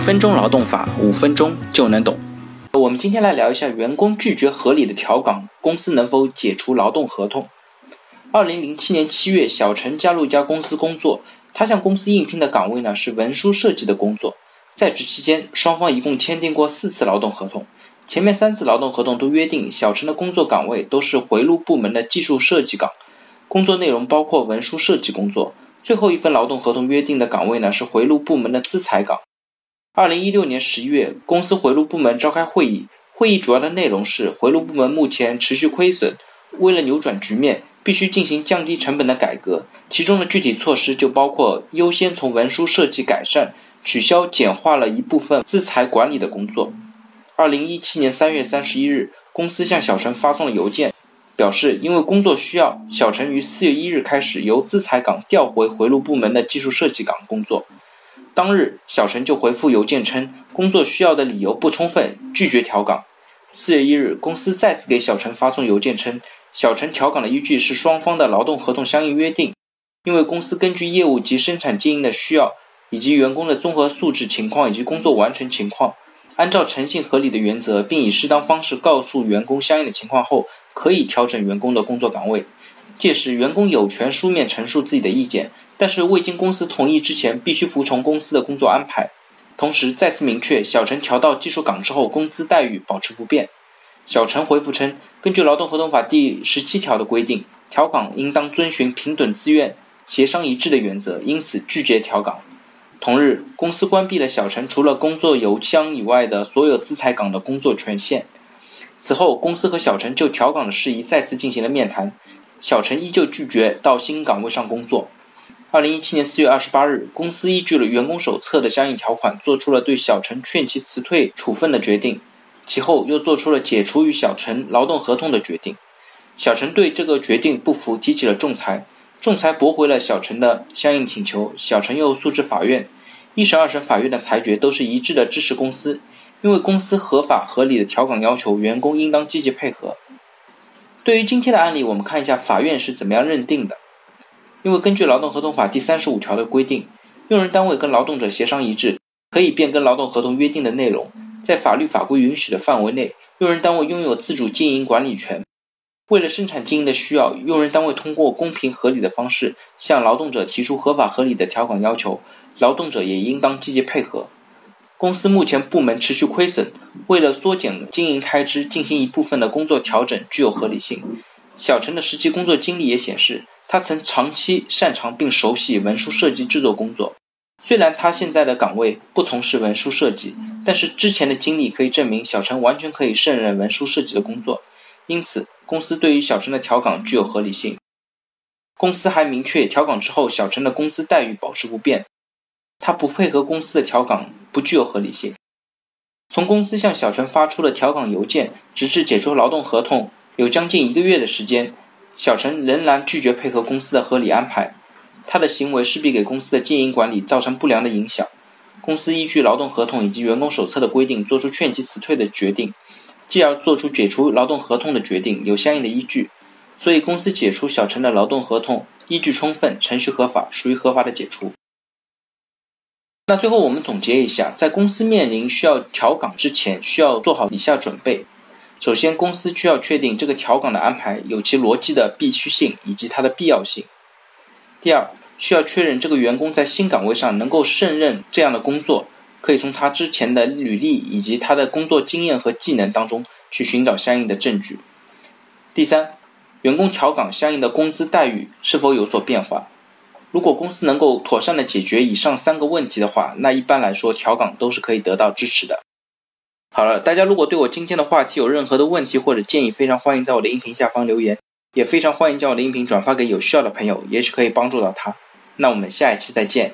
分钟劳动法，五分钟就能懂。我们今天来聊一下，员工拒绝合理的调岗，公司能否解除劳动合同？二零零七年七月，小陈加入一家公司工作，他向公司应聘的岗位呢是文书设计的工作。在职期间，双方一共签订过四次劳动合同。前面三次劳动合同都约定，小陈的工作岗位都是回路部门的技术设计岗，工作内容包括文书设计工作。最后一份劳动合同约定的岗位呢是回路部门的资材岗。二零一六年十一月，公司回路部门召开会议，会议主要的内容是回路部门目前持续亏损，为了扭转局面，必须进行降低成本的改革。其中的具体措施就包括优先从文书设计改善。取消简化了一部分资材管理的工作。二零一七年三月三十一日，公司向小陈发送了邮件，表示因为工作需要，小陈于四月一日开始由资材岗调回回路部门的技术设计岗工作。当日，小陈就回复邮件称，工作需要的理由不充分，拒绝调岗。四月一日，公司再次给小陈发送邮件称，小陈调岗的依据是双方的劳动合同相应约定，因为公司根据业务及生产经营的需要。以及员工的综合素质情况以及工作完成情况，按照诚信合理的原则，并以适当方式告诉员工相应的情况后，可以调整员工的工作岗位。届时，员工有权书面陈述自己的意见，但是未经公司同意之前，必须服从公司的工作安排。同时，再次明确，小陈调到技术岗之后，工资待遇保持不变。小陈回复称，根据劳动合同法第十七条的规定，调岗应当遵循平等自愿、协商一致的原则，因此拒绝调岗。同日，公司关闭了小陈除了工作邮箱以外的所有资材岗的工作权限。此后，公司和小陈就调岗的事宜再次进行了面谈，小陈依旧拒绝到新岗位上工作。二零一七年四月二十八日，公司依据了员工手册的相应条款，做出了对小陈劝其辞退处分的决定。其后又做出了解除与小陈劳动合同的决定。小陈对这个决定不服，提起了仲裁。仲裁驳回了小陈的相应请求，小陈又诉至法院，一审、二审法院的裁决都是一致的支持公司，因为公司合法合理的调岗要求，员工应当积极配合。对于今天的案例，我们看一下法院是怎么样认定的。因为根据劳动合同法第三十五条的规定，用人单位跟劳动者协商一致，可以变更劳动合同约定的内容，在法律法规允许的范围内，用人单位拥有自主经营管理权。为了生产经营的需要，用人单位通过公平合理的方式向劳动者提出合法合理的条款要求，劳动者也应当积极配合。公司目前部门持续亏损，为了缩减经营开支，进行一部分的工作调整具有合理性。小陈的实际工作经历也显示，他曾长期擅长并熟悉文书设计制作工作。虽然他现在的岗位不从事文书设计，但是之前的经历可以证明，小陈完全可以胜任文书设计的工作。因此，公司对于小陈的调岗具有合理性。公司还明确，调岗之后，小陈的工资待遇保持不变。他不配合公司的调岗，不具有合理性。从公司向小陈发出的调岗邮件，直至解除劳动合同，有将近一个月的时间，小陈仍然拒绝配合公司的合理安排。他的行为势必给公司的经营管理造成不良的影响。公司依据劳动合同以及员工手册的规定，作出劝其辞退的决定。继而做出解除劳动合同的决定，有相应的依据，所以公司解除小陈的劳动合同依据充分，程序合法，属于合法的解除。那最后我们总结一下，在公司面临需要调岗之前，需要做好以下准备：首先，公司需要确定这个调岗的安排有其逻辑的必须性以及它的必要性；第二，需要确认这个员工在新岗位上能够胜任这样的工作。可以从他之前的履历以及他的工作经验和技能当中去寻找相应的证据。第三，员工调岗相应的工资待遇是否有所变化？如果公司能够妥善的解决以上三个问题的话，那一般来说调岗都是可以得到支持的。好了，大家如果对我今天的话题有任何的问题或者建议，非常欢迎在我的音频下方留言，也非常欢迎将我的音频转发给有需要的朋友，也许可以帮助到他。那我们下一期再见。